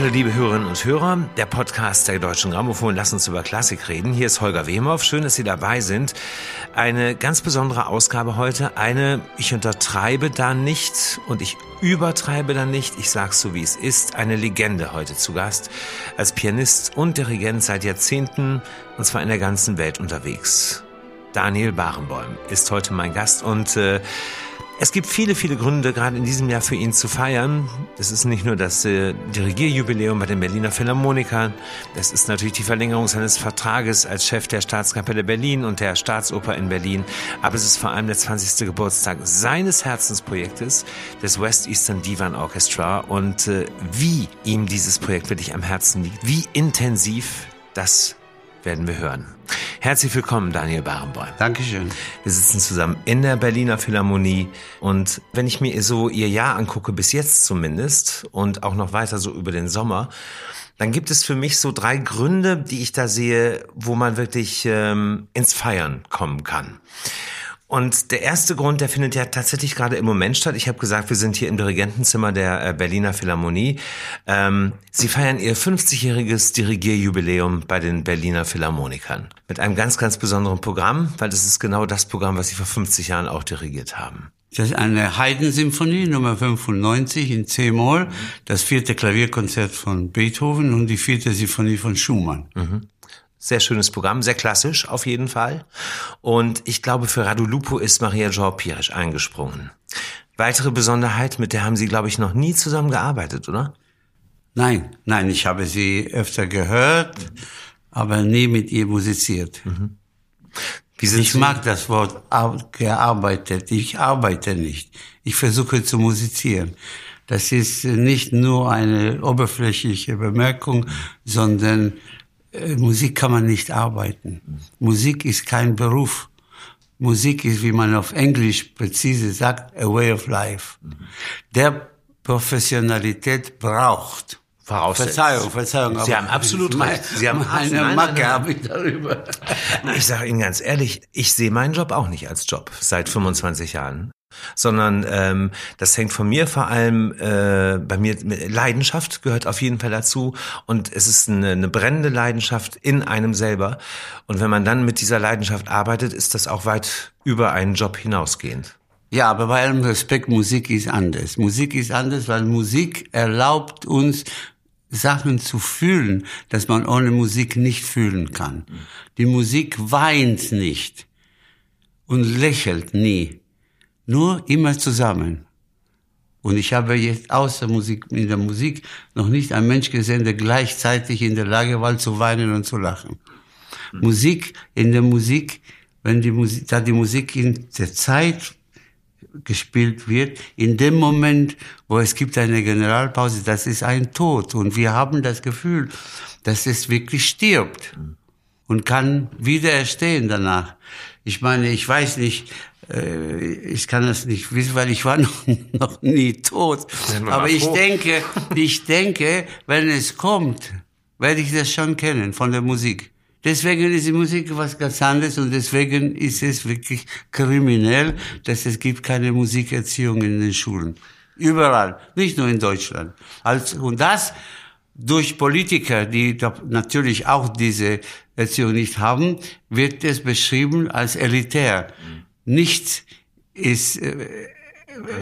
Hallo liebe Hörerinnen und Hörer, der Podcast der Deutschen Grammophon, lass uns über Klassik reden. Hier ist Holger Wehmow, schön, dass Sie dabei sind. Eine ganz besondere Ausgabe heute, eine, ich untertreibe da nicht und ich übertreibe da nicht, ich sag's so wie es ist, eine Legende heute zu Gast, als Pianist und Dirigent seit Jahrzehnten. Und zwar in der ganzen Welt unterwegs. Daniel Barenboim ist heute mein Gast. Und äh, es gibt viele, viele Gründe, gerade in diesem Jahr für ihn zu feiern. Es ist nicht nur das äh, Dirigierjubiläum bei den Berliner Philharmonikern, es ist natürlich die Verlängerung seines Vertrages als Chef der Staatskapelle Berlin und der Staatsoper in Berlin, aber es ist vor allem der 20. Geburtstag seines Herzensprojektes, des West Eastern Divan Orchestra und äh, wie ihm dieses Projekt wirklich am Herzen liegt, wie intensiv, das werden wir hören. Herzlich willkommen, Daniel Barenboim. Dankeschön. Wir sitzen zusammen in der Berliner Philharmonie und wenn ich mir so Ihr Jahr angucke, bis jetzt zumindest und auch noch weiter so über den Sommer, dann gibt es für mich so drei Gründe, die ich da sehe, wo man wirklich ähm, ins Feiern kommen kann. Und der erste Grund, der findet ja tatsächlich gerade im Moment statt. Ich habe gesagt, wir sind hier im Dirigentenzimmer der äh, Berliner Philharmonie. Ähm, Sie feiern ihr 50-jähriges Dirigierjubiläum bei den Berliner Philharmonikern. Mit einem ganz, ganz besonderen Programm, weil das ist genau das Programm, was Sie vor 50 Jahren auch dirigiert haben. Das ist eine Haydn-Symphonie Nummer 95 in C-Moll, das vierte Klavierkonzert von Beethoven und die vierte Symphonie von Schumann. Mhm. Sehr schönes Programm, sehr klassisch auf jeden Fall. Und ich glaube, für Radu Lupo ist Maria Joao Pires eingesprungen. Weitere Besonderheit, mit der haben Sie, glaube ich, noch nie zusammengearbeitet, oder? Nein, nein, ich habe sie öfter gehört, aber nie mit ihr musiziert. Mhm. ich mag das Wort gearbeitet. Ich arbeite nicht. Ich versuche zu musizieren. Das ist nicht nur eine oberflächliche Bemerkung, sondern Musik kann man nicht arbeiten. Musik ist kein Beruf. Musik ist, wie man auf Englisch präzise sagt, a way of life. Der Professionalität braucht. Verzeihung, Verzeihung. Sie haben absolut recht. Sie haben eine Macke habe ich darüber. Ich sage Ihnen ganz ehrlich, ich sehe meinen Job auch nicht als Job seit 25 Jahren sondern ähm, das hängt von mir vor allem äh, bei mir Leidenschaft gehört auf jeden Fall dazu und es ist eine, eine brennende Leidenschaft in einem selber und wenn man dann mit dieser Leidenschaft arbeitet, ist das auch weit über einen Job hinausgehend. Ja, aber bei allem Respekt, Musik ist anders. Musik ist anders, weil Musik erlaubt uns Sachen zu fühlen, dass man ohne Musik nicht fühlen kann. Die Musik weint nicht und lächelt nie. Nur immer zusammen. Und ich habe jetzt außer Musik, in der Musik noch nicht einen Mensch gesehen, der gleichzeitig in der Lage war zu weinen und zu lachen. Mhm. Musik, in der Musik, wenn die Musik, da die Musik in der Zeit gespielt wird, in dem Moment, wo es gibt eine Generalpause, das ist ein Tod. Und wir haben das Gefühl, dass es wirklich stirbt und kann wieder erstehen danach. Ich meine, ich weiß nicht, äh, ich kann das nicht wissen, weil ich war noch, noch nie tot. Aber ich denke, ich denke, wenn es kommt, werde ich das schon kennen von der Musik. Deswegen ist die Musik was ganz anderes und deswegen ist es wirklich kriminell, dass es gibt keine Musikerziehung in den Schulen. Überall, nicht nur in Deutschland. und das durch Politiker, die natürlich auch diese Erziehung nicht haben, wird es beschrieben als elitär. Mhm nichts ist äh,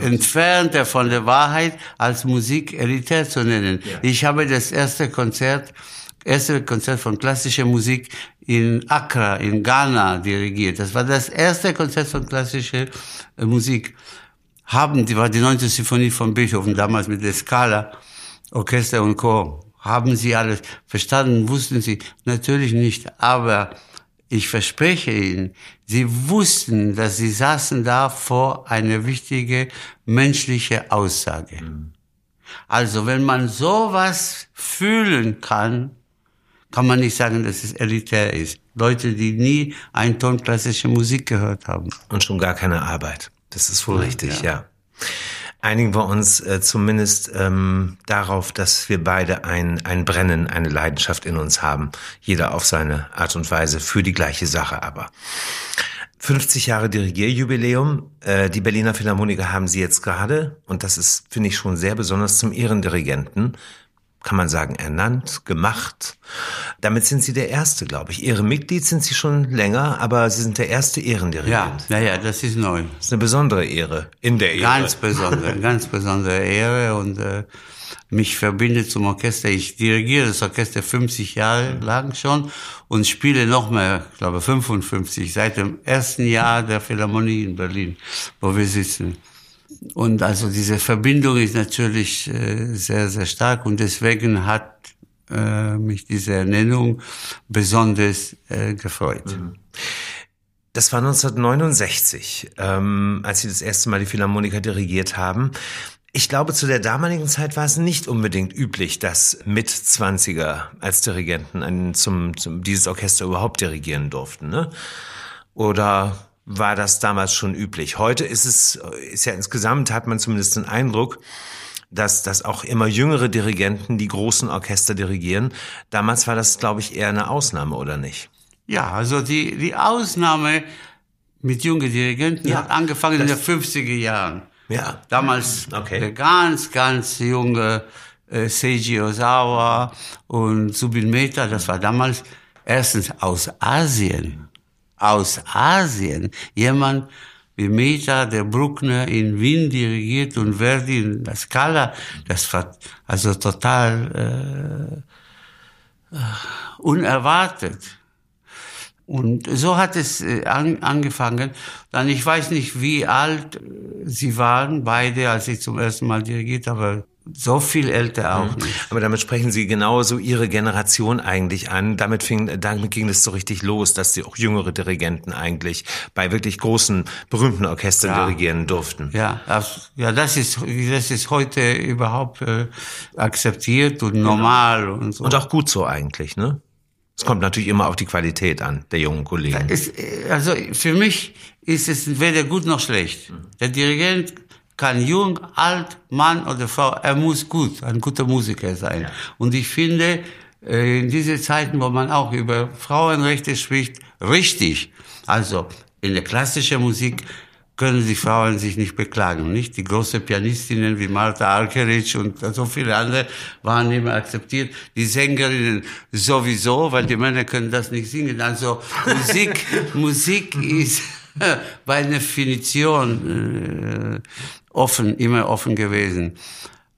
entfernter von der Wahrheit, als Musik elitär zu nennen. Ja. Ich habe das erste Konzert, erste Konzert von klassischer Musik in Accra, in Ghana dirigiert. Das war das erste Konzert von klassischer äh, Musik. Haben, die war die neunte Sinfonie von Beethoven, damals mit der Scala, Orchester und Chor. Haben Sie alles verstanden? Wussten Sie? Natürlich nicht. Aber ich verspreche Ihnen, Sie wussten, dass Sie saßen da vor einer wichtige menschliche Aussage. Mhm. Also wenn man sowas fühlen kann, kann man nicht sagen, dass es elitär ist. Leute, die nie einen Ton klassische Musik gehört haben. Und schon gar keine Arbeit. Das ist wohl ja, richtig, ja. ja einigen wir uns äh, zumindest ähm, darauf, dass wir beide ein, ein Brennen, eine Leidenschaft in uns haben. Jeder auf seine Art und Weise für die gleiche Sache aber. 50 Jahre Dirigierjubiläum. Äh, die Berliner Philharmoniker haben sie jetzt gerade und das ist, finde ich, schon sehr besonders zum Ehrendirigenten kann man sagen, ernannt, gemacht. Damit sind Sie der Erste, glaube ich. Ehrenmitglied sind Sie schon länger, aber Sie sind der erste Ehrendirigent. Ja, naja, das ist neu. Das ist eine besondere Ehre in der Ehre. Ganz besondere, ganz besondere Ehre und äh, mich verbindet zum Orchester. Ich dirigiere das Orchester 50 Jahre lang schon und spiele noch mehr, ich glaube 55, seit dem ersten Jahr der Philharmonie in Berlin, wo wir sitzen. Und also diese Verbindung ist natürlich äh, sehr, sehr stark und deswegen hat äh, mich diese Ernennung besonders äh, gefreut. Mhm. Das war 1969, ähm, als Sie das erste Mal die Philharmoniker dirigiert haben. Ich glaube, zu der damaligen Zeit war es nicht unbedingt üblich, dass Mitzwanziger als Dirigenten einen, zum, zum, dieses Orchester überhaupt dirigieren durften. Ne? Oder war das damals schon üblich? Heute ist es, ist ja insgesamt, hat man zumindest den Eindruck, dass, dass auch immer jüngere Dirigenten die großen Orchester dirigieren. Damals war das, glaube ich, eher eine Ausnahme, oder nicht? Ja, also die, die Ausnahme mit jungen Dirigenten ja, hat angefangen in den 50er Jahren. Ja. Damals okay. der ganz, ganz junge äh, Seiji Ozawa und Subin Mehta, das war damals erstens aus Asien. Aus Asien. Jemand wie Mehta, der Bruckner in Wien dirigiert und Verdi in der Scala. Das war also total äh, äh unerwartet. Und so hat es äh, an, angefangen. Dann, ich weiß nicht, wie alt äh, sie waren, beide, als ich zum ersten Mal dirigiert habe. So viel älter auch mhm. Aber damit sprechen Sie genauso Ihre Generation eigentlich an. Damit, fing, damit ging es so richtig los, dass Sie auch jüngere Dirigenten eigentlich bei wirklich großen, berühmten Orchestern ja. dirigieren durften. Ja, das, ja, das ist, das ist heute überhaupt äh, akzeptiert und normal und so. Und auch gut so eigentlich, ne? Es kommt natürlich immer auf die Qualität an, der jungen Kollegen. Es, also für mich ist es weder gut noch schlecht. Der Dirigent kann jung, alt, Mann oder Frau, er muss gut, ein guter Musiker sein. Ja. Und ich finde, äh, in diese Zeiten, wo man auch über Frauenrechte spricht, richtig. Also in der klassischen Musik können die Frauen sich nicht beklagen, nicht? Die große Pianistinnen wie Martha Argerich und so viele andere waren immer akzeptiert. Die Sängerinnen sowieso, weil die Männer können das nicht singen. Also Musik, Musik ist bei Definition äh, offen, immer offen gewesen.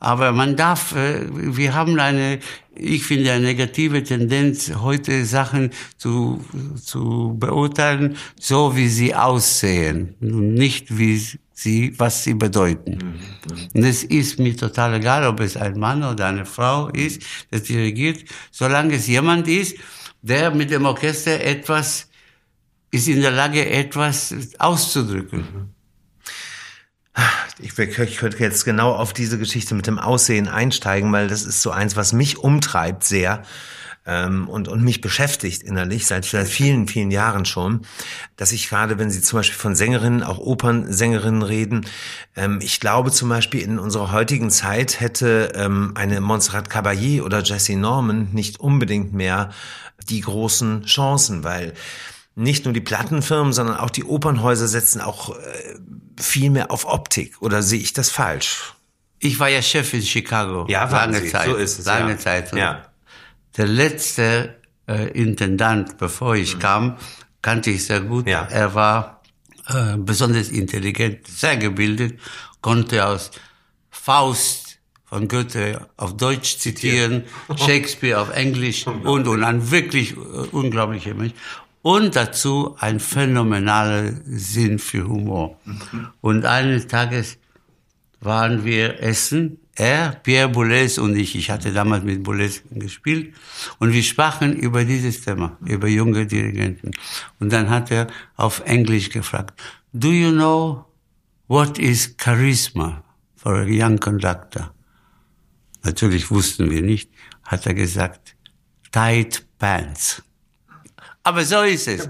Aber man darf, äh, wir haben eine, ich finde, eine negative Tendenz, heute Sachen zu, zu beurteilen, so wie sie aussehen, nicht wie sie, was sie bedeuten. Und es ist mir total egal, ob es ein Mann oder eine Frau ist, das dirigiert, solange es jemand ist, der mit dem Orchester etwas, ist in der Lage, etwas auszudrücken. Ich, ich könnte jetzt genau auf diese Geschichte mit dem Aussehen einsteigen, weil das ist so eins, was mich umtreibt sehr ähm, und, und mich beschäftigt innerlich seit, seit vielen, vielen Jahren schon, dass ich gerade, wenn Sie zum Beispiel von Sängerinnen, auch Opernsängerinnen reden, ähm, ich glaube zum Beispiel in unserer heutigen Zeit hätte ähm, eine Montserrat Caballé oder Jessie Norman nicht unbedingt mehr die großen Chancen, weil nicht nur die Plattenfirmen, sondern auch die Opernhäuser setzen auch äh, viel mehr auf Optik. Oder sehe ich das falsch? Ich war ja Chef in Chicago. Ja, lange Zeit. So ist es. Lange ja. Zeit. Ja. Der letzte äh, Intendant, bevor ich mhm. kam, kannte ich sehr gut. Ja. Er war äh, besonders intelligent, sehr gebildet, konnte aus Faust von Goethe auf Deutsch zitieren, Shakespeare auf Englisch und und ein wirklich äh, unglaublicher Mensch und dazu ein phänomenaler Sinn für Humor. Und eines Tages waren wir essen, er, Pierre Boulez und ich, ich hatte damals mit Boulez gespielt, und wir sprachen über dieses Thema, über junge Dirigenten. Und dann hat er auf Englisch gefragt, do you know what is charisma for a young conductor? Natürlich wussten wir nicht, hat er gesagt, tight pants. Aber so ist es.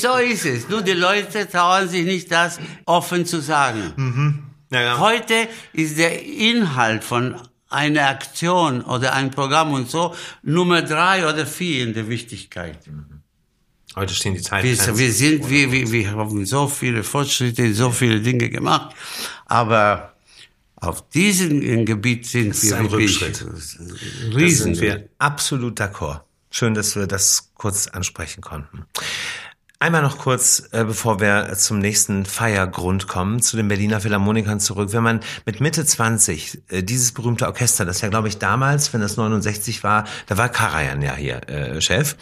So ist es. Nur die Leute trauen sich nicht, das offen zu sagen. Mhm. Ja, ja. Heute ist der Inhalt von einer Aktion oder ein Programm und so Nummer drei oder vier in der Wichtigkeit. Heute stehen die Zeiten. Wir, wir sind, wir, wir, wir haben so viele Fortschritte, so viele Dinge gemacht, aber Auf diesem Gebiet sind Das ist wir ein Rückschritt. Da riesen. sind wir absolut d'accord. Schön, dass wir das kurz ansprechen konnten. Einmal noch kurz, äh, bevor wir zum nächsten Feiergrund kommen, zu den Berliner Philharmonikern zurück. Wenn man mit Mitte 20 äh, dieses berühmte Orchester, das ja, glaube ich, damals, wenn das 69 war, da war Karajan ja hier äh, Chef.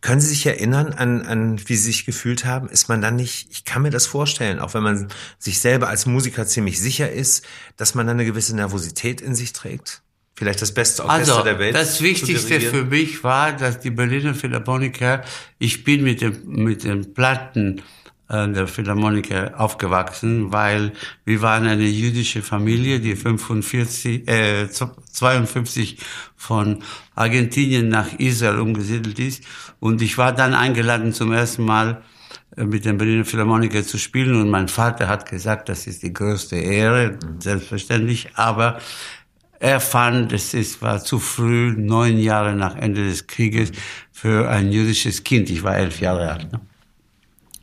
Können Sie sich erinnern an, an, wie Sie sich gefühlt haben? Ist man dann nicht, ich kann mir das vorstellen, auch wenn man sich selber als Musiker ziemlich sicher ist, dass man dann eine gewisse Nervosität in sich trägt? Vielleicht das beste Orchester Also, der Welt. das Wichtigste für mich war, dass die Berliner Philharmoniker, ich bin mit, dem, mit den Platten äh, der Philharmoniker aufgewachsen, weil wir waren eine jüdische Familie, die 45, äh, 52 von Argentinien nach Israel umgesiedelt ist. Und ich war dann eingeladen zum ersten Mal äh, mit den Berliner Philharmoniker zu spielen und mein Vater hat gesagt, das ist die größte Ehre, selbstverständlich, aber er fand, es ist, war zu früh, neun Jahre nach Ende des Krieges, für ein jüdisches Kind, ich war elf Jahre alt, ne?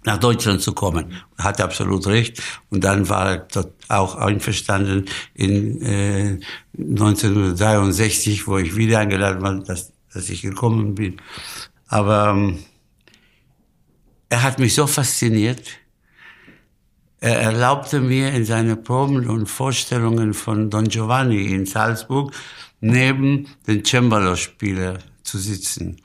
nach Deutschland zu kommen. Er hatte absolut recht. Und dann war er dort auch einverstanden in äh, 1963, wo ich wieder eingeladen war, dass, dass ich gekommen bin. Aber ähm, er hat mich so fasziniert, er erlaubte mir in seine Proben und Vorstellungen von Don Giovanni in Salzburg neben den Cembalo-Spieler zu sitzen.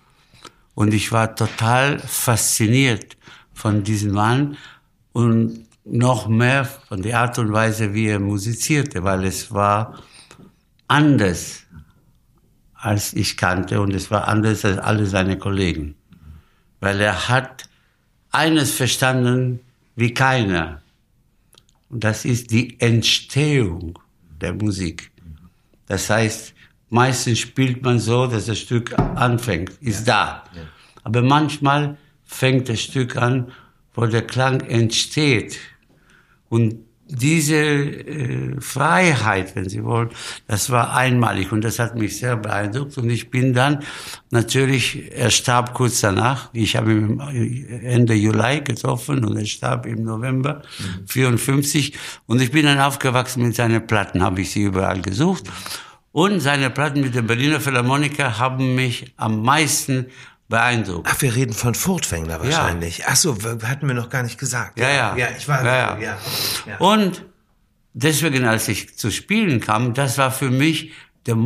Und ich war total fasziniert von diesem Mann und noch mehr von der Art und Weise, wie er musizierte, weil es war anders, als ich kannte und es war anders als alle seine Kollegen. Weil er hat eines verstanden wie keiner. Und das ist die Entstehung der Musik. Das heißt, meistens spielt man so, dass das Stück anfängt, ist da. Aber manchmal fängt das Stück an, wo der Klang entsteht. Und diese äh, Freiheit, wenn Sie wollen, das war einmalig und das hat mich sehr beeindruckt. Und ich bin dann natürlich, er starb kurz danach. Ich habe ihn Ende Juli getroffen und er starb im November mhm. 54. Und ich bin dann aufgewachsen mit seinen Platten, habe ich sie überall gesucht. Und seine Platten mit dem Berliner Philharmoniker haben mich am meisten beeindruckt. Ach, wir reden von Furtwängler wahrscheinlich. Ja. Ach so, hatten wir noch gar nicht gesagt. Ja, ja. Ja, ich war, ja, ja. ja. Und deswegen, als ich zu spielen kam, das war für mich der,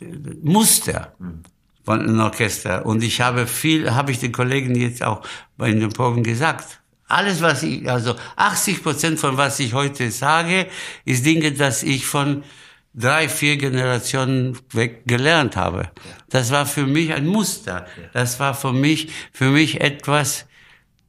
der Muster von einem Orchester. Und ich habe viel, habe ich den Kollegen jetzt auch bei den Proben gesagt. Alles, was ich, also 80 Prozent von was ich heute sage, ist Dinge, dass ich von drei, vier Generationen weg gelernt habe. Das war für mich ein Muster. Das war für mich, für mich etwas,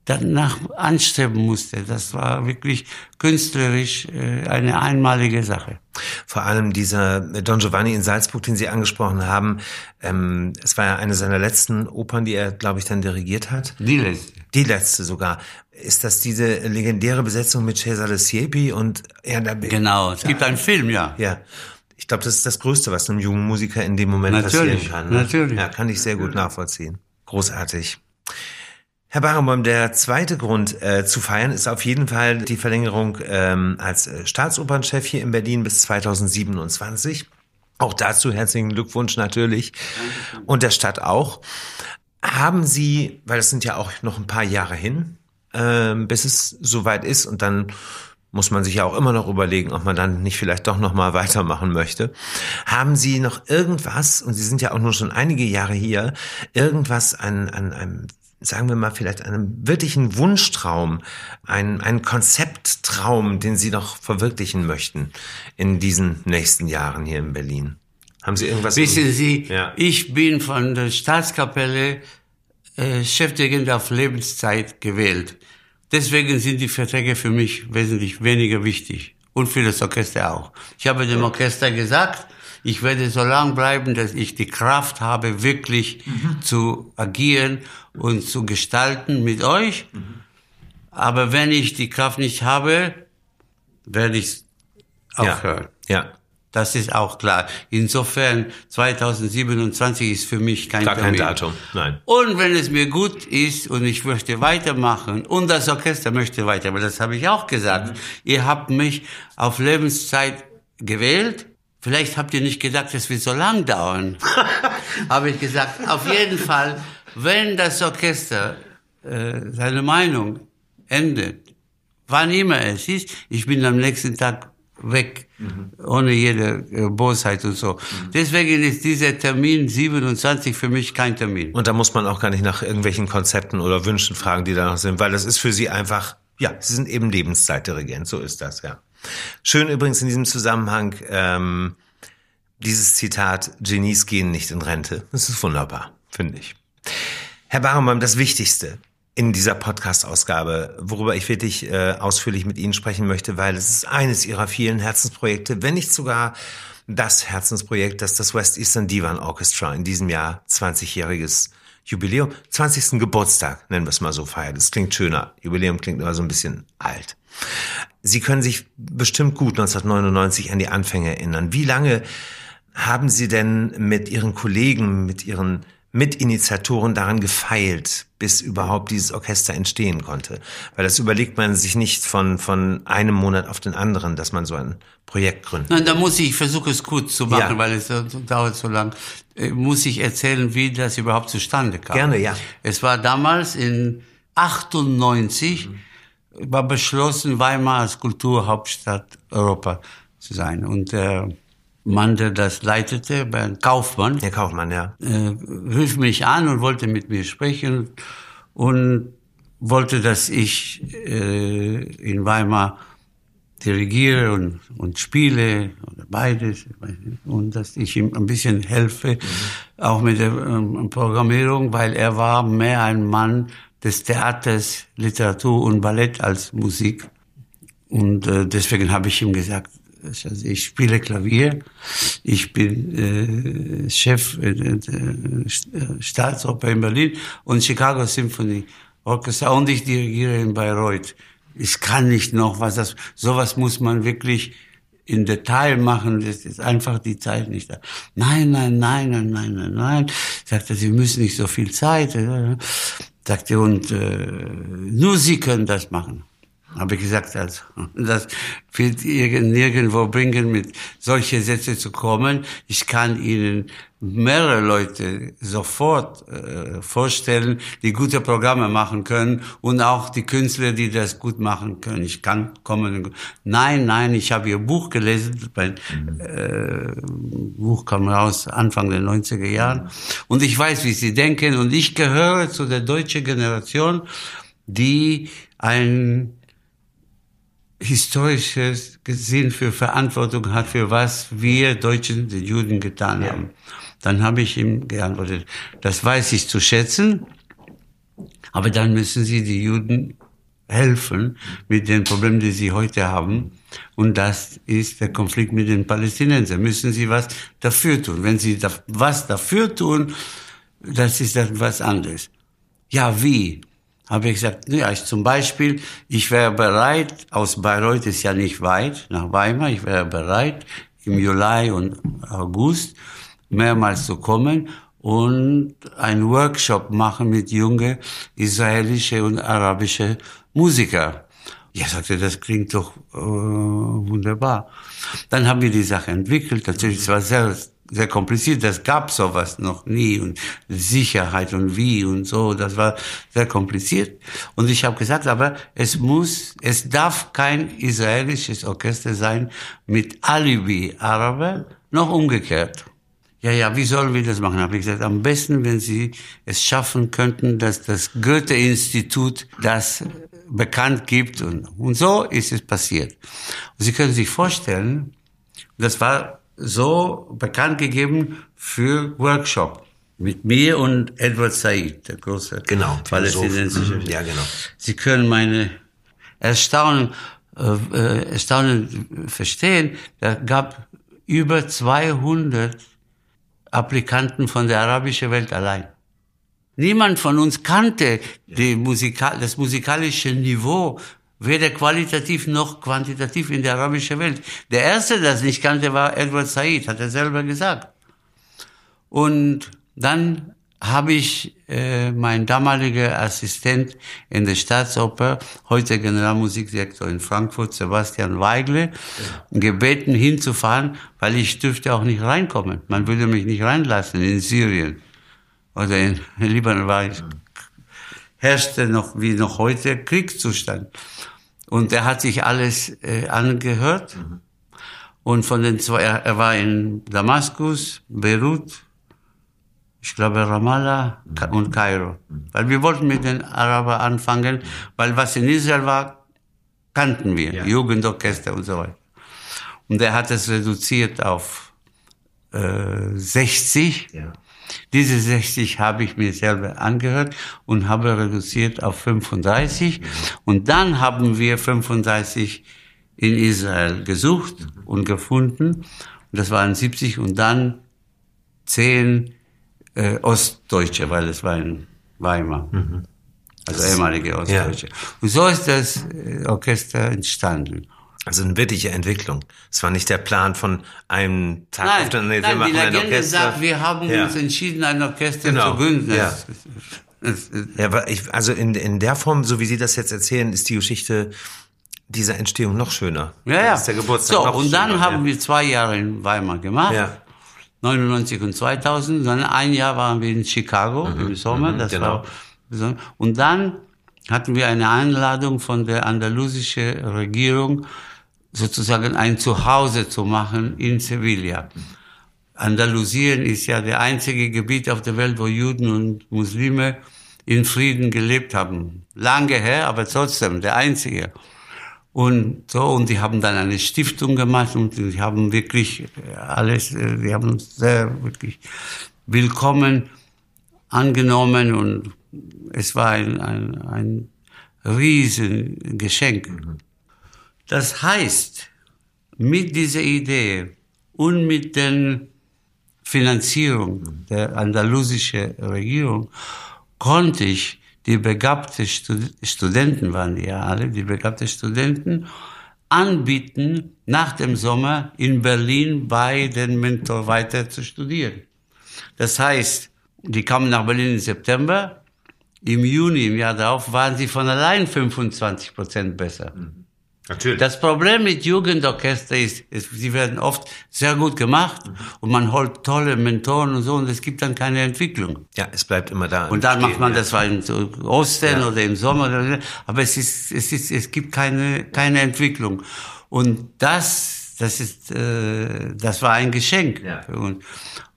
danach anstreben musste. Das war wirklich künstlerisch äh, eine einmalige Sache. Vor allem dieser Don Giovanni in Salzburg, den Sie angesprochen haben, ähm, es war ja eine seiner letzten Opern, die er, glaube ich, dann dirigiert hat. Die letzte. Die letzte sogar. Ist das diese legendäre Besetzung mit Cesare Siepi und da, genau, es gibt einen Film, ja. Ja. Ich glaube, das ist das Größte, was einem jungen Musiker in dem Moment natürlich, passieren kann. Ne? Natürlich. Ja, kann ich sehr gut nachvollziehen. Großartig. Herr Barenboim, der zweite Grund äh, zu feiern ist auf jeden Fall die Verlängerung ähm, als äh, Staatsopernchef hier in Berlin bis 2027. Auch dazu herzlichen Glückwunsch natürlich. Und der Stadt auch. Haben Sie, weil das sind ja auch noch ein paar Jahre hin, äh, bis es soweit ist und dann muss man sich ja auch immer noch überlegen, ob man dann nicht vielleicht doch noch mal weitermachen möchte. Haben Sie noch irgendwas, und Sie sind ja auch nur schon einige Jahre hier, irgendwas an, an einem, sagen wir mal, vielleicht einem wirklichen Wunschtraum, ein, ein Konzepttraum, den Sie noch verwirklichen möchten in diesen nächsten Jahren hier in Berlin? Haben Sie irgendwas? Wissen Sie, ja. ich bin von der Staatskapelle äh, Chefdirigent auf Lebenszeit gewählt. Deswegen sind die Verträge für mich wesentlich weniger wichtig. Und für das Orchester auch. Ich habe dem Orchester gesagt, ich werde so lang bleiben, dass ich die Kraft habe, wirklich mhm. zu agieren und zu gestalten mit euch. Mhm. Aber wenn ich die Kraft nicht habe, werde ich aufhören. Ja. ja. Das ist auch klar. Insofern 2027 ist für mich kein Gar kein Datum. Nein. Und wenn es mir gut ist und ich möchte weitermachen und das Orchester möchte weiter, aber das habe ich auch gesagt. Mhm. Ihr habt mich auf Lebenszeit gewählt. Vielleicht habt ihr nicht gedacht, es wird so lang dauern. Habe ich gesagt, auf jeden Fall, wenn das Orchester äh, seine Meinung endet, wann immer es ist, ich bin am nächsten Tag weg, mhm. ohne jede äh, Bosheit und so. Mhm. Deswegen ist dieser Termin 27 für mich kein Termin. Und da muss man auch gar nicht nach irgendwelchen Konzepten oder Wünschen fragen, die da noch sind, weil das ist für Sie einfach, ja, Sie sind eben Lebenszeitdirigent, so ist das, ja. Schön übrigens in diesem Zusammenhang ähm, dieses Zitat, Genies gehen nicht in Rente. Das ist wunderbar, finde ich. Herr Barenbaum, das Wichtigste in dieser Podcast-Ausgabe, worüber ich wirklich äh, ausführlich mit Ihnen sprechen möchte, weil es ist eines Ihrer vielen Herzensprojekte, wenn nicht sogar das Herzensprojekt, das das West Eastern Divan Orchestra in diesem Jahr 20-jähriges Jubiläum, 20. Geburtstag, nennen wir es mal so, feiert. Das klingt schöner. Jubiläum klingt aber so ein bisschen alt. Sie können sich bestimmt gut 1999 an die Anfänge erinnern. Wie lange haben Sie denn mit Ihren Kollegen, mit Ihren Mitinitiatoren daran gefeilt, bis überhaupt dieses Orchester entstehen konnte. Weil das überlegt man sich nicht von, von einem Monat auf den anderen, dass man so ein Projekt gründet. Nein, da muss ich, ich versuche es kurz zu machen, ja. weil es dauert so lang, äh, muss ich erzählen, wie das überhaupt zustande kam. Gerne, ja. Es war damals in 98, mhm. war beschlossen, Weimar als Kulturhauptstadt Europa zu sein. Und äh, Mann, der das leitete, Bernd Kaufmann. Der Kaufmann, ja. Äh, rief mich an und wollte mit mir sprechen und wollte, dass ich äh, in Weimar dirigiere und, und spiele oder beides und dass ich ihm ein bisschen helfe, mhm. auch mit der ähm, Programmierung, weil er war mehr ein Mann des Theaters, Literatur und Ballett als Musik. Und äh, deswegen habe ich ihm gesagt, also ich spiele Klavier, ich bin äh, Chef äh, der Staatsoper in Berlin und Chicago Symphony Orchestra und ich dirigiere in Bayreuth. Ich kann nicht noch was, das, sowas muss man wirklich in Detail machen, das ist einfach die Zeit nicht da. Nein, nein, nein, nein, nein, nein, nein. Sagte, Sie müssen nicht so viel Zeit. Sagte, und äh, nur Sie können das machen habe ich gesagt, also, das wird nirgendwo bringen, mit solche Sätze zu kommen. Ich kann Ihnen mehrere Leute sofort äh, vorstellen, die gute Programme machen können und auch die Künstler, die das gut machen können. Ich kann kommen. Nein, nein, ich habe Ihr Buch gelesen. Mein äh, Buch kam raus Anfang der 90er Jahren. Und ich weiß, wie Sie denken. Und ich gehöre zu der deutschen Generation, die ein historisches Sinn für Verantwortung hat, für was wir Deutschen, die Juden getan haben. Dann habe ich ihm geantwortet, das weiß ich zu schätzen, aber dann müssen Sie die Juden helfen mit den Problemen, die sie heute haben. Und das ist der Konflikt mit den Palästinensern. Müssen sie was dafür tun. Wenn sie da, was dafür tun, das ist dann was anderes. Ja, wie? Habe ich gesagt, ja, ich zum Beispiel, ich wäre bereit, aus Bayreuth ist ja nicht weit, nach Weimar, ich wäre bereit, im Juli und August mehrmals zu kommen und einen Workshop machen mit junge israelische und arabische Musiker. Ja, sagte, das klingt doch äh, wunderbar. Dann haben wir die Sache entwickelt. Natürlich, es war sehr sehr kompliziert. Das gab sowas noch nie und Sicherheit und wie und so. Das war sehr kompliziert. Und ich habe gesagt, aber es muss, es darf kein israelisches Orchester sein mit Alibi Araber, noch umgekehrt. Ja, ja, wie sollen wir das machen? Habe ich gesagt, am besten, wenn Sie es schaffen könnten, dass das Goethe-Institut das bekannt gibt und, und so ist es passiert. Und Sie können sich vorstellen, das war so bekannt gegeben für Workshop mit mir und Edward Said, der große genau, palästinensische. Ja, genau. Sie können meine Erstaunen, äh, Erstaunen verstehen. Da gab über 200 Applikanten von der arabischen Welt allein. Niemand von uns kannte die Musikal das musikalische Niveau weder qualitativ noch quantitativ in der arabischen Welt. Der erste, der das nicht kannte, war Edward Said, hat er selber gesagt. Und dann habe ich äh, mein damaliger Assistent in der Staatsoper, heute Generalmusikdirektor in Frankfurt, Sebastian Weigle, ja. gebeten hinzufahren, weil ich dürfte auch nicht reinkommen. Man würde mich nicht reinlassen in Syrien oder in Libanon war ich, herrschte noch wie noch heute Kriegszustand. Und er hat sich alles äh, angehört. Mhm. Und von den zwei, er, er war in Damaskus, Beirut, ich glaube Ramallah und Kairo. Weil wir wollten mit den Arabern anfangen, weil was in Israel war, kannten wir, ja. Jugendorchester und so weiter. Und er hat es reduziert auf äh, 60. Ja. Diese 60 habe ich mir selber angehört und habe reduziert auf 35. Und dann haben wir 35 in Israel gesucht und gefunden. Und das waren 70 und dann 10 äh, Ostdeutsche, weil es war in Weimar. Mhm. Also ehemalige Ostdeutsche. Ja. Und so ist das äh, Orchester entstanden. Also eine wirkliche Entwicklung. Es war nicht der Plan von einem Tag nein, auf den nee, nein, wir machen die Legende ein Orchester. sagt, wir haben ja. uns entschieden, ein Orchester genau. zu gründen. Ja. ja, aber ich, also in, in der Form, so wie Sie das jetzt erzählen, ist die Geschichte dieser Entstehung noch schöner. Ja, ja. Ist der Geburtstag so, und dann schöner, haben ja. wir zwei Jahre in Weimar gemacht. Ja. 99 und 2000, dann ein Jahr waren wir in Chicago mhm, im Sommer, mhm, genau. war und dann hatten wir eine Einladung von der andalusischen Regierung, sozusagen ein Zuhause zu machen in Sevilla. Andalusien ist ja der einzige Gebiet auf der Welt, wo Juden und Muslime in Frieden gelebt haben. Lange her, aber trotzdem der einzige. Und so, und die haben dann eine Stiftung gemacht und die haben wirklich alles, die haben uns sehr wirklich willkommen angenommen und es war ein, ein, ein Riesengeschenk. Das heißt, mit dieser Idee und mit den Finanzierung der andalusischen Regierung konnte ich die begabte Stud Studenten waren ja alle, die begabte Studenten, anbieten, nach dem Sommer in Berlin bei den Mentor weiter zu studieren. Das heißt, die kamen nach Berlin im September, im Juni, im Jahr darauf, waren sie von allein 25 Prozent besser. Mhm. Natürlich. Das Problem mit Jugendorchester ist, ist, sie werden oft sehr gut gemacht mhm. und man holt tolle Mentoren und so und es gibt dann keine Entwicklung. Ja, es bleibt immer da. Und dann macht man ja. das war im Osten ja. oder im Sommer, aber es ist, es ist, es gibt keine, keine Entwicklung. Und das, das ist, äh, das war ein Geschenk ja. für uns.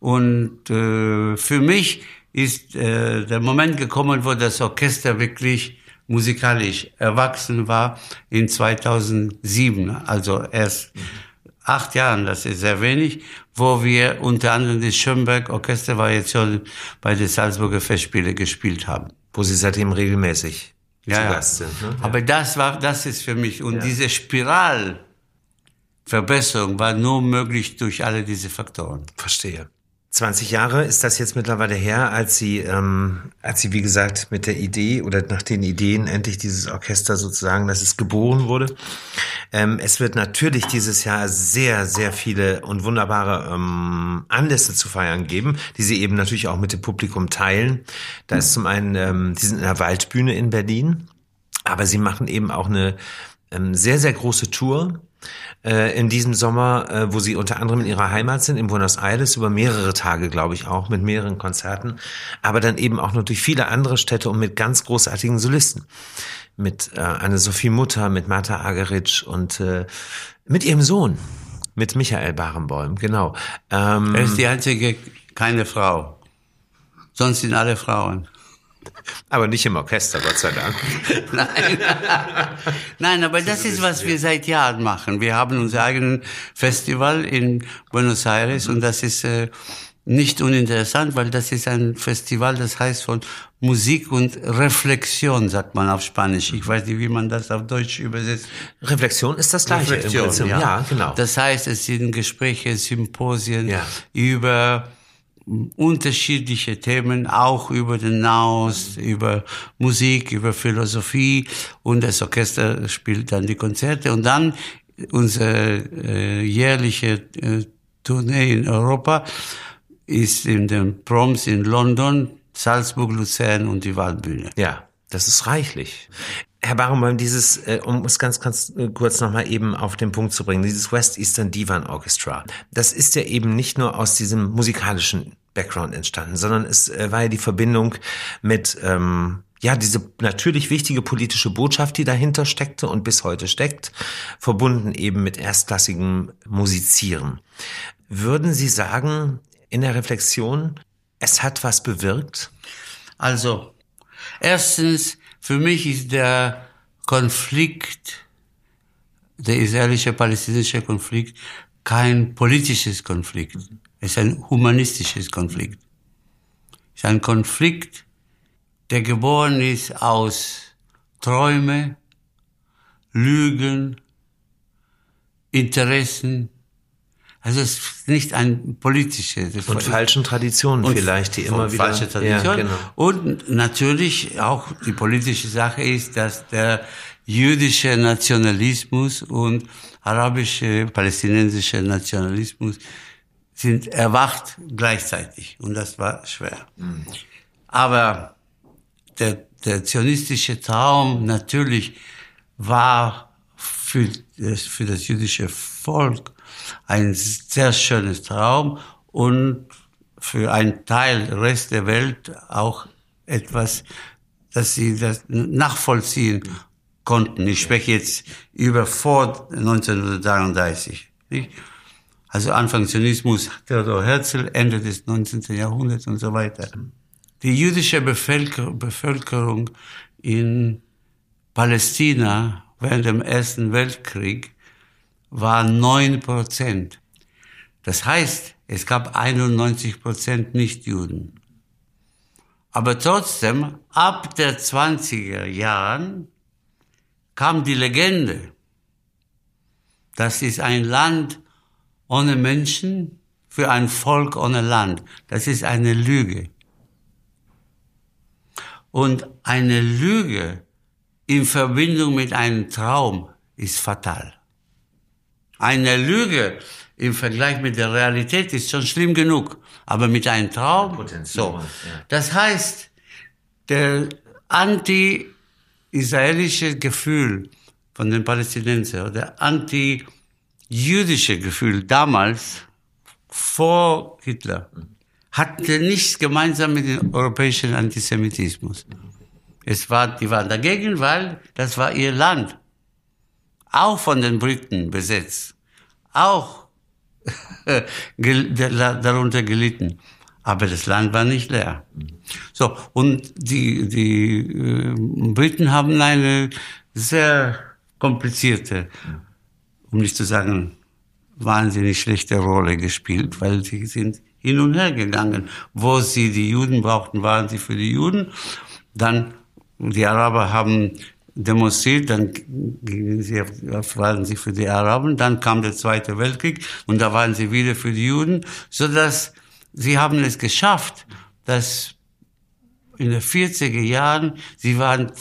Und äh, für mich ist äh, der Moment gekommen, wo das Orchester wirklich musikalisch erwachsen war in 2007, also erst acht Jahren, das ist sehr wenig, wo wir unter anderem das Schönberg Orchester schon bei den Salzburger Festspiele gespielt haben. Wo Sie seitdem regelmäßig ja, zu Gast sind. Ne? Aber das war, das ist für mich, und ja. diese Spiralverbesserung war nur möglich durch alle diese Faktoren. Verstehe. 20 Jahre ist das jetzt mittlerweile her, als sie, ähm, als sie wie gesagt mit der Idee oder nach den Ideen endlich dieses Orchester sozusagen, dass es geboren wurde. Ähm, es wird natürlich dieses Jahr sehr, sehr viele und wunderbare ähm, Anlässe zu feiern geben, die sie eben natürlich auch mit dem Publikum teilen. Da ist zum einen, ähm, die sind in der Waldbühne in Berlin, aber sie machen eben auch eine ähm, sehr, sehr große Tour äh, in diesem Sommer, äh, wo sie unter anderem in ihrer Heimat sind, in Buenos Aires, über mehrere Tage, glaube ich, auch, mit mehreren Konzerten, aber dann eben auch noch durch viele andere Städte und mit ganz großartigen Solisten. Mit äh, Anne-Sophie Mutter, mit Martha Ageritsch und äh, mit ihrem Sohn, mit Michael Barenboim, genau. Ähm, er ist die einzige, keine Frau. Sonst sind alle Frauen. Aber nicht im Orchester, Gott sei Dank. Nein. Nein, aber das ist, was wir seit Jahren machen. Wir haben unser eigenes Festival in Buenos Aires und das ist äh, nicht uninteressant, weil das ist ein Festival, das heißt von Musik und Reflexion, sagt man auf Spanisch. Ich weiß nicht, wie man das auf Deutsch übersetzt. Reflexion ist das gleiche. Reflexion, ja. ja, genau. Das heißt, es sind Gespräche, Symposien ja. über unterschiedliche Themen, auch über den Naus, über Musik, über Philosophie und das Orchester spielt dann die Konzerte und dann unsere äh, jährliche äh, Tournee in Europa ist in den Proms in London Salzburg, Luzern und die Waldbühne. Ja, das ist reichlich. Herr Barenboim, dieses, äh, um es ganz, ganz äh, kurz nochmal eben auf den Punkt zu bringen, dieses West Eastern Divan Orchestra, das ist ja eben nicht nur aus diesem musikalischen Background entstanden, sondern es äh, war ja die Verbindung mit, ähm, ja, diese natürlich wichtige politische Botschaft, die dahinter steckte und bis heute steckt, verbunden eben mit erstklassigem Musizieren. Würden Sie sagen, in der Reflexion, es hat was bewirkt? Also, erstens, für mich ist der Konflikt, der israelische-palästinensische Konflikt, kein politisches Konflikt. Es ist ein humanistisches Konflikt. Es ist ein Konflikt, der geboren ist aus Träume, Lügen, Interessen, also es ist nicht ein politisches. Und falschen Traditionen und vielleicht, die immer wieder. Falsche Traditionen. Ja, genau. Und natürlich auch die politische Sache ist, dass der jüdische Nationalismus und arabische, palästinensische Nationalismus sind erwacht gleichzeitig. Und das war schwer. Mhm. Aber der, der zionistische Traum natürlich war für das, für das jüdische Volk ein sehr schönes Traum und für einen Teil Rest der Welt auch etwas, dass sie das nachvollziehen konnten. Ich spreche jetzt über vor 1933. Nicht? Also Anfang Zionismus, Theodor Herzl, Ende des 19. Jahrhunderts und so weiter. Die jüdische Bevölkerung in Palästina während dem Ersten Weltkrieg war neun Prozent. Das heißt, es gab 91 Prozent Nichtjuden. Aber trotzdem, ab der 20er Jahren kam die Legende, das ist ein Land ohne Menschen für ein Volk ohne Land. Das ist eine Lüge. Und eine Lüge in Verbindung mit einem Traum ist fatal. Eine Lüge im Vergleich mit der Realität ist schon schlimm genug, aber mit einem Traum, so. Das heißt, der anti-israelische Gefühl von den Palästinensern oder anti-jüdische Gefühl damals vor Hitler hatte nichts gemeinsam mit dem europäischen Antisemitismus. Es war, die waren dagegen, weil das war ihr Land auch von den Briten besetzt, auch darunter gelitten. Aber das Land war nicht leer. So, und die, die äh, Briten haben eine sehr komplizierte, um nicht zu sagen, wahnsinnig schlechte Rolle gespielt, weil sie sind hin und her gegangen. Wo sie die Juden brauchten, waren sie für die Juden. Dann, die Araber haben demonstriert, dann gingen sie, waren sie für die Araben, dann kam der Zweite Weltkrieg und da waren sie wieder für die Juden, so dass sie haben es geschafft, dass in den 40er Jahren, sie waren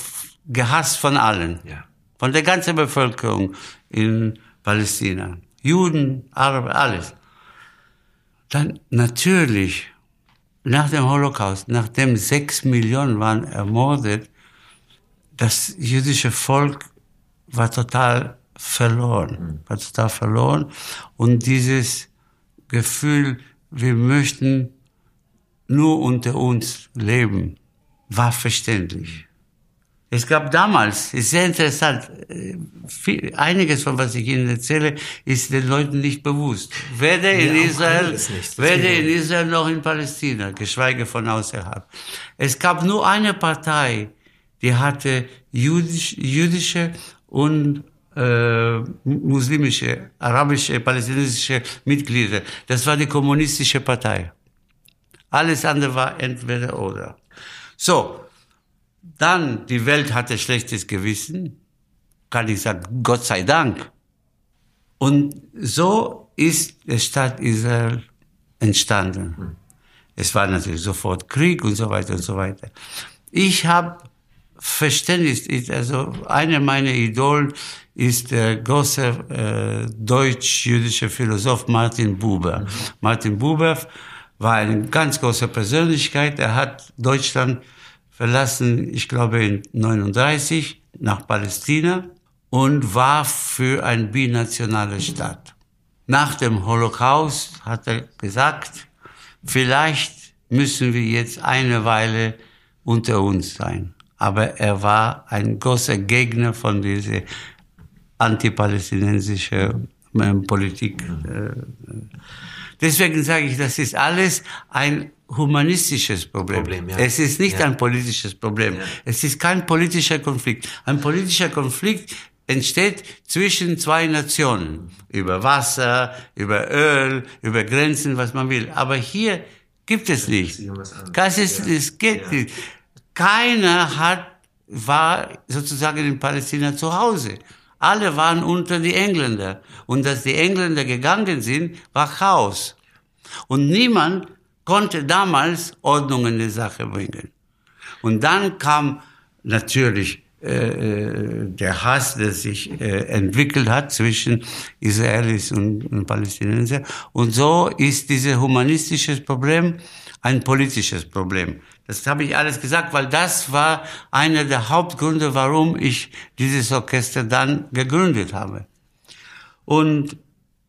gehasst von allen, ja. von der ganzen Bevölkerung in Palästina. Juden, Araber, alles. Dann natürlich, nach dem Holocaust, nachdem sechs Millionen waren ermordet, das jüdische Volk war total verloren, mhm. war total verloren. Und dieses Gefühl, wir möchten nur unter uns leben, war verständlich. Es gab damals, ist sehr interessant, viel, einiges von was ich Ihnen erzähle, ist den Leuten nicht bewusst. Weder in Israel, weder in Israel noch in Palästina, geschweige von außerhalb. Es gab nur eine Partei, die hatte jüdisch, jüdische und äh, muslimische, arabische, palästinensische Mitglieder. Das war die kommunistische Partei. Alles andere war entweder oder. So, dann die Welt hatte schlechtes Gewissen, kann ich sagen, Gott sei Dank. Und so ist der Staat Israel entstanden. Es war natürlich sofort Krieg und so weiter und so weiter. Ich habe Verständnis ist, also einer meiner Idolen ist der große äh, deutsch-jüdische Philosoph Martin Buber. Mhm. Martin Buber war eine ganz große Persönlichkeit. Er hat Deutschland verlassen, ich glaube in 39 nach Palästina und war für ein binationale Staat. Nach dem Holocaust hat er gesagt, vielleicht müssen wir jetzt eine Weile unter uns sein. Aber er war ein großer Gegner von dieser antipalästinensischen ähm, Politik. Äh, deswegen sage ich, das ist alles ein humanistisches Problem. Problem ja. Es ist nicht ja. ein politisches Problem. Ja. Es ist kein politischer Konflikt. Ein politischer Konflikt entsteht zwischen zwei Nationen. Über Wasser, über Öl, über Grenzen, was man will. Aber hier gibt es nicht. Das ist, es geht nicht. Keiner hat, war sozusagen in Palästina zu Hause. Alle waren unter die Engländer. Und dass die Engländer gegangen sind, war Chaos. Und niemand konnte damals Ordnung in die Sache bringen. Und dann kam natürlich äh, äh, der Hass, der sich äh, entwickelt hat zwischen Israelis und, und Palästinenser. Und so ist dieses humanistische Problem ein politisches Problem. Das habe ich alles gesagt, weil das war einer der Hauptgründe, warum ich dieses Orchester dann gegründet habe. Und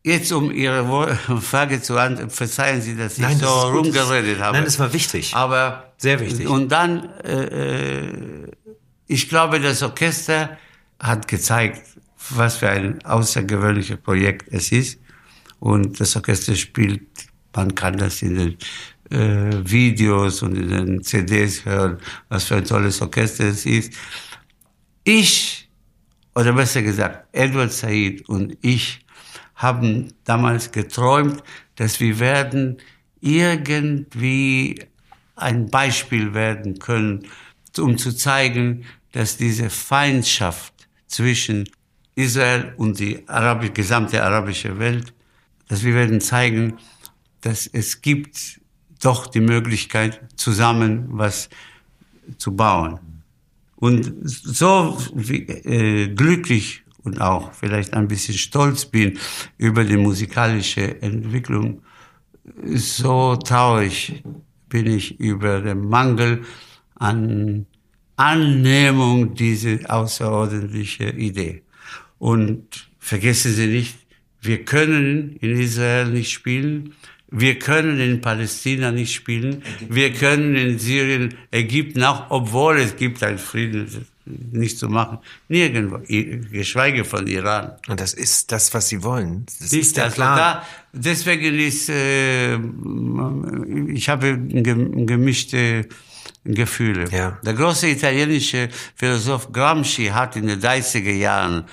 Jetzt, um Ihre Frage zu antworten, verzeihen Sie, dass ich Nein, so rumgeredet habe. Nein, das war wichtig. Aber sehr wichtig. Und dann, äh, äh, ich glaube, das Orchester hat gezeigt, was für ein außergewöhnliches Projekt es ist. Und das Orchester spielt, man kann das in den äh, Videos und in den CDs hören, was für ein tolles Orchester es ist. Ich, oder besser gesagt, Edward Said und ich, haben damals geträumt, dass wir werden irgendwie ein Beispiel werden können, um zu zeigen, dass diese Feindschaft zwischen Israel und die Arabi gesamte arabische Welt, dass wir werden zeigen, dass es gibt doch die Möglichkeit, zusammen was zu bauen. Und so wie, äh, glücklich und auch vielleicht ein bisschen stolz bin über die musikalische Entwicklung, so traurig bin ich über den Mangel an Annehmung dieser außerordentliche Idee. Und vergessen Sie nicht, wir können in Israel nicht spielen, wir können in Palästina nicht spielen, wir können in Syrien, Ägypten auch, obwohl es gibt einen Frieden, nicht zu machen. Nirgendwo, geschweige von Iran. Und das ist das, was Sie wollen. Das ist ja klar. Da, deswegen ist, äh, ich habe gemischte Gefühle. Ja. Der große italienische Philosoph Gramsci hat in den 30er Jahren,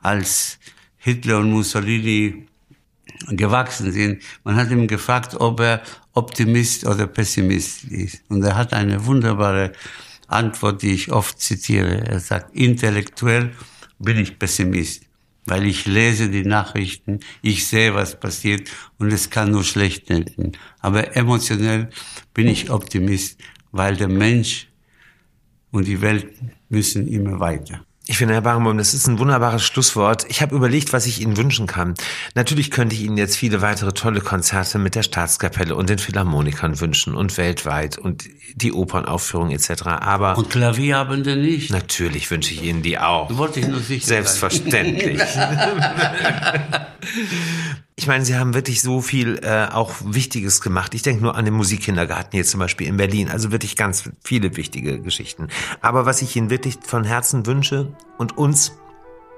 als Hitler und Mussolini gewachsen sind, man hat ihm gefragt, ob er Optimist oder Pessimist ist. Und er hat eine wunderbare Antwort, die ich oft zitiere. Er sagt, intellektuell bin ich Pessimist, weil ich lese die Nachrichten, ich sehe, was passiert und es kann nur schlecht enden. Aber emotionell bin ich Optimist, weil der Mensch und die Welt müssen immer weiter. Ich finde, Herr Barenbaum, das ist ein wunderbares Schlusswort. Ich habe überlegt, was ich Ihnen wünschen kann. Natürlich könnte ich Ihnen jetzt viele weitere tolle Konzerte mit der Staatskapelle und den Philharmonikern wünschen und weltweit und die Opernaufführung etc. Aber und Klavierabende nicht. Natürlich wünsche ich Ihnen die auch. Wollte ich nur sicher Selbstverständlich. Ich meine, Sie haben wirklich so viel äh, auch Wichtiges gemacht. Ich denke nur an den Musikkindergarten hier zum Beispiel in Berlin. Also wirklich ganz viele wichtige Geschichten. Aber was ich Ihnen wirklich von Herzen wünsche und uns,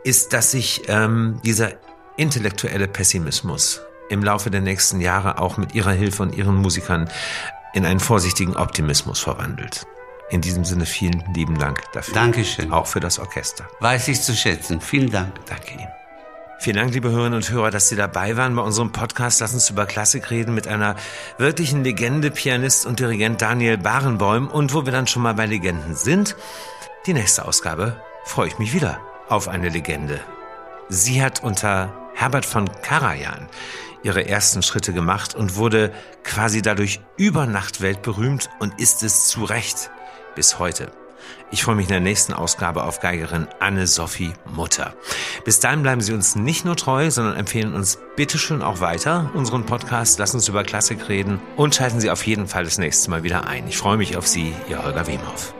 ist, dass sich ähm, dieser intellektuelle Pessimismus im Laufe der nächsten Jahre auch mit Ihrer Hilfe und Ihren Musikern in einen vorsichtigen Optimismus verwandelt. In diesem Sinne vielen lieben Dank dafür. Dankeschön. Auch für das Orchester. Weiß ich zu schätzen. Vielen Dank. Danke Ihnen. Vielen Dank, liebe Hörerinnen und Hörer, dass Sie dabei waren bei unserem Podcast Lass uns über Klassik reden mit einer wirklichen Legende, Pianist und Dirigent Daniel Barenbäum. Und wo wir dann schon mal bei Legenden sind, die nächste Ausgabe freue ich mich wieder auf eine Legende. Sie hat unter Herbert von Karajan ihre ersten Schritte gemacht und wurde quasi dadurch über Nacht weltberühmt und ist es zu Recht bis heute. Ich freue mich in der nächsten Ausgabe auf Geigerin Anne-Sophie Mutter. Bis dahin bleiben Sie uns nicht nur treu, sondern empfehlen uns bitteschön auch weiter unseren Podcast Lass uns über Klassik reden und schalten Sie auf jeden Fall das nächste Mal wieder ein. Ich freue mich auf Sie, Ihr Holger Wemhoff.